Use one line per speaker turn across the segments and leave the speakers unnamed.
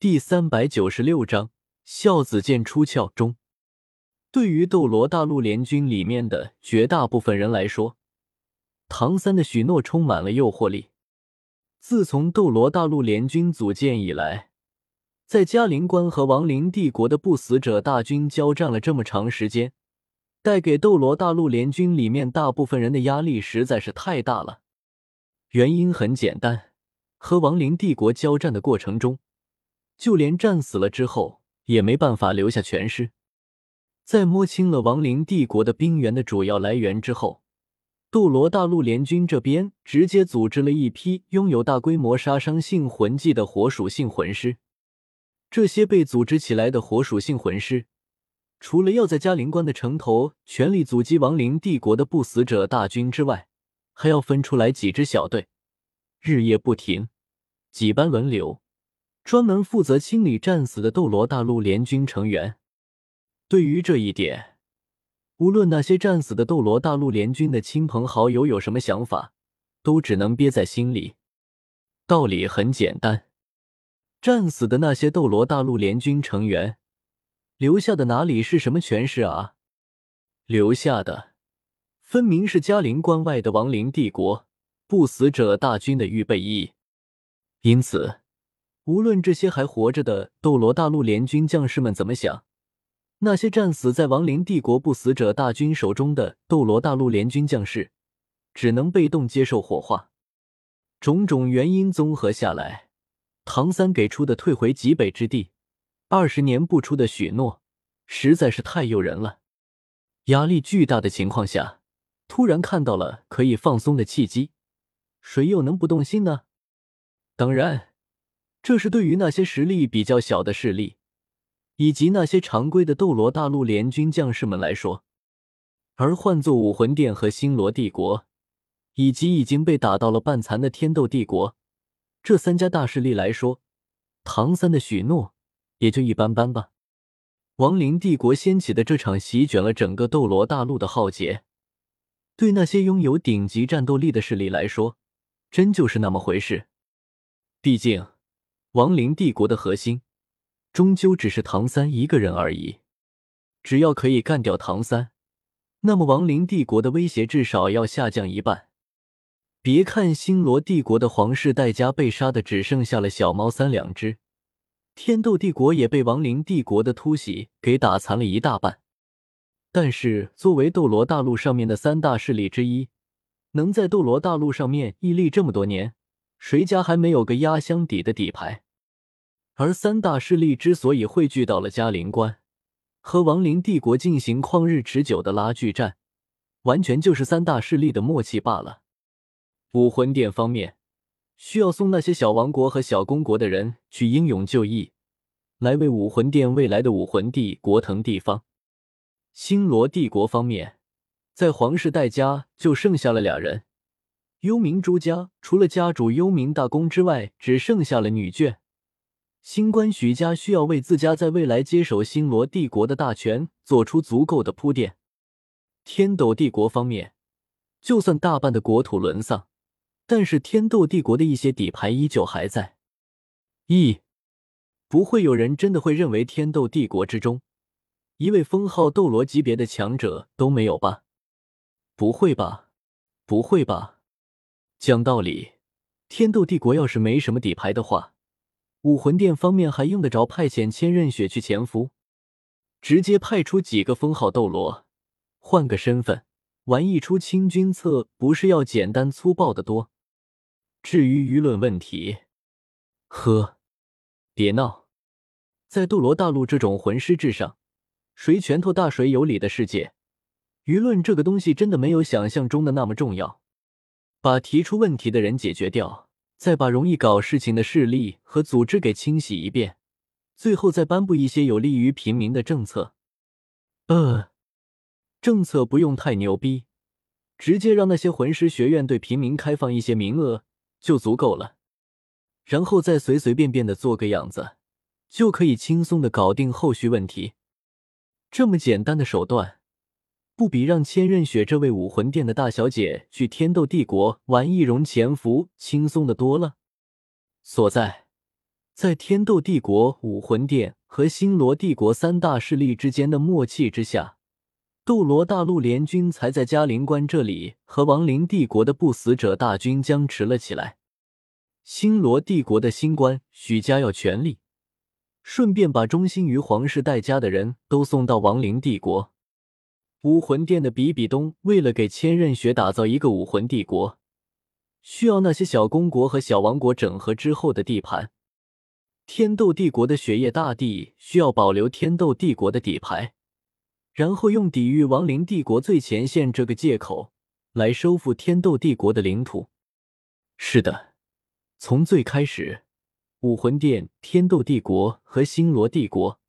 第三百九十六章孝子剑出鞘中。对于斗罗大陆联军里面的绝大部分人来说，唐三的许诺充满了诱惑力。自从斗罗大陆联军组建以来，在嘉陵关和亡灵帝国的不死者大军交战了这么长时间，带给斗罗大陆联军里面大部分人的压力实在是太大了。原因很简单，和亡灵帝国交战的过程中。就连战死了之后，也没办法留下全尸。在摸清了亡灵帝国的兵源的主要来源之后，斗罗大陆联军这边直接组织了一批拥有大规模杀伤性魂技的火属性魂师。这些被组织起来的火属性魂师，除了要在嘉陵关的城头全力阻击亡灵帝国的不死者大军之外，还要分出来几支小队，日夜不停，几班轮流。专门负责清理战死的斗罗大陆联军成员。对于这一点，无论那些战死的斗罗大陆联军的亲朋好友有什么想法，都只能憋在心里。道理很简单，战死的那些斗罗大陆联军成员，留下的哪里是什么权势啊？留下的分明是嘉陵关外的亡灵帝国不死者大军的预备役。因此。无论这些还活着的斗罗大陆联军将士们怎么想，那些战死在亡灵帝国不死者大军手中的斗罗大陆联军将士，只能被动接受火化。种种原因综合下来，唐三给出的退回极北之地，二十年不出的许诺，实在是太诱人了。压力巨大的情况下，突然看到了可以放松的契机，谁又能不动心呢？当然。这是对于那些实力比较小的势力，以及那些常规的斗罗大陆联军将士们来说，而换作武魂殿和星罗帝国，以及已经被打到了半残的天斗帝国这三家大势力来说，唐三的许诺也就一般般吧。亡灵帝国掀起的这场席卷了整个斗罗大陆的浩劫，对那些拥有顶级战斗力的势力来说，真就是那么回事。毕竟。亡灵帝国的核心，终究只是唐三一个人而已。只要可以干掉唐三，那么亡灵帝国的威胁至少要下降一半。别看星罗帝国的皇室代家被杀的只剩下了小猫三两只，天斗帝国也被亡灵帝国的突袭给打残了一大半。但是，作为斗罗大陆上面的三大势力之一，能在斗罗大陆上面屹立这么多年。谁家还没有个压箱底的底牌？而三大势力之所以汇聚到了嘉陵关，和亡灵帝国进行旷日持久的拉锯战，完全就是三大势力的默契罢了。武魂殿方面需要送那些小王国和小公国的人去英勇就义，来为武魂殿未来的武魂帝国腾地方。星罗帝国方面，在皇室代家就剩下了俩人。幽冥朱家除了家主幽冥大公之外，只剩下了女眷。新官许家需要为自家在未来接手星罗帝国的大权做出足够的铺垫。天斗帝国方面，就算大半的国土沦丧，但是天斗帝国的一些底牌依旧还在。一，不会有人真的会认为天斗帝国之中一位封号斗罗级别的强者都没有吧？不会吧？不会吧？讲道理，天斗帝国要是没什么底牌的话，武魂殿方面还用得着派遣千仞雪去潜伏？直接派出几个封号斗罗，换个身份，玩一出清君侧，不是要简单粗暴的多？至于舆论问题，呵，别闹，在斗罗大陆这种魂师至上、谁拳头大谁有理的世界，舆论这个东西真的没有想象中的那么重要。把提出问题的人解决掉，再把容易搞事情的势力和组织给清洗一遍，最后再颁布一些有利于平民的政策。呃，政策不用太牛逼，直接让那些魂师学院对平民开放一些名额就足够了，然后再随随便便的做个样子，就可以轻松的搞定后续问题。这么简单的手段。不比让千仞雪这位武魂殿的大小姐去天斗帝国玩易容潜伏轻松的多了。所在，在天斗帝国、武魂殿和星罗帝国三大势力之间的默契之下，斗罗大陆联军才在嘉陵关这里和亡灵帝国的不死者大军僵持了起来。星罗帝国的新官许家要全力，顺便把忠心于皇室戴家的人都送到亡灵帝国。武魂殿的比比东为了给千仞雪打造一个武魂帝国，需要那些小公国和小王国整合之后的地盘。天斗帝国的雪夜大帝需要保留天斗帝国的底牌，然后用抵御亡灵帝国最前线这个借口来收复天斗帝国的领土。是的，从最开始，武魂殿、天斗帝国和星罗帝国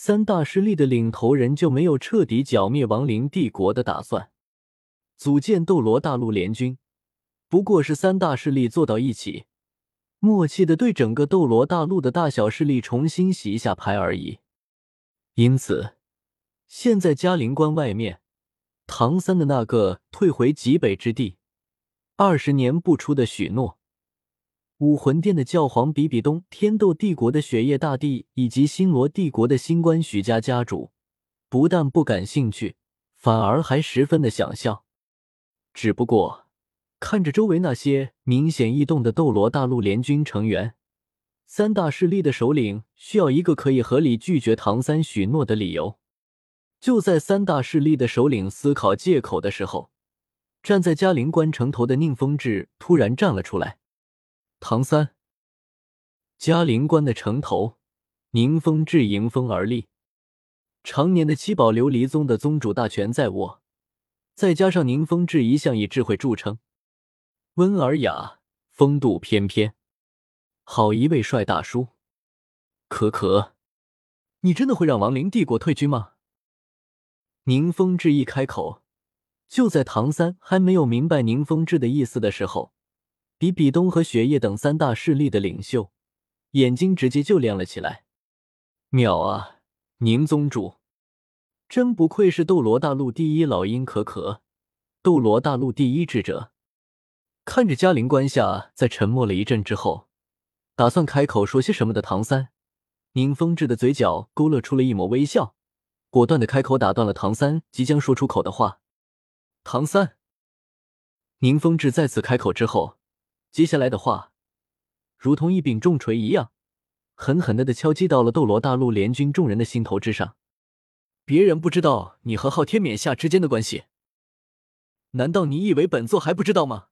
三大势力的领头人就没有彻底剿灭亡灵帝国的打算，组建斗罗大陆联军，不过是三大势力坐到一起。默契的对整个斗罗大陆的大小势力重新洗一下牌而已。因此，现在嘉陵关外面，唐三的那个退回极北之地，二十年不出的许诺，武魂殿的教皇比比东，天斗帝国的雪夜大帝，以及星罗帝国的新官许家家主，不但不感兴趣，反而还十分的想笑。只不过。看着周围那些明显异动的斗罗大陆联军成员，三大势力的首领需要一个可以合理拒绝唐三许诺的理由。就在三大势力的首领思考借口的时候，站在嘉陵关城头的宁风致突然站了出来。唐三，嘉陵关的城头，宁风致迎风而立。常年的七宝琉璃宗的宗主大权在握，再加上宁风致一向以智慧著称。温尔雅，风度翩翩，好一位帅大叔。可可，你真的会让亡灵帝国退军吗？宁风致一开口，就在唐三还没有明白宁风致的意思的时候，比比东和雪夜等三大势力的领袖眼睛直接就亮了起来。秒啊，宁宗主，真不愧是斗罗大陆第一老鹰可可，斗罗大陆第一智者。看着嘉陵关下在沉默了一阵之后，打算开口说些什么的唐三，宁风致的嘴角勾勒出了一抹微笑，果断的开口打断了唐三即将说出口的话。唐三，宁风致再次开口之后，接下来的话如同一柄重锤一样，狠狠的的敲击到了斗罗大陆联军众人的心头之上。别人不知道你和昊天冕下之间的关系，难道你以为本座还不知道吗？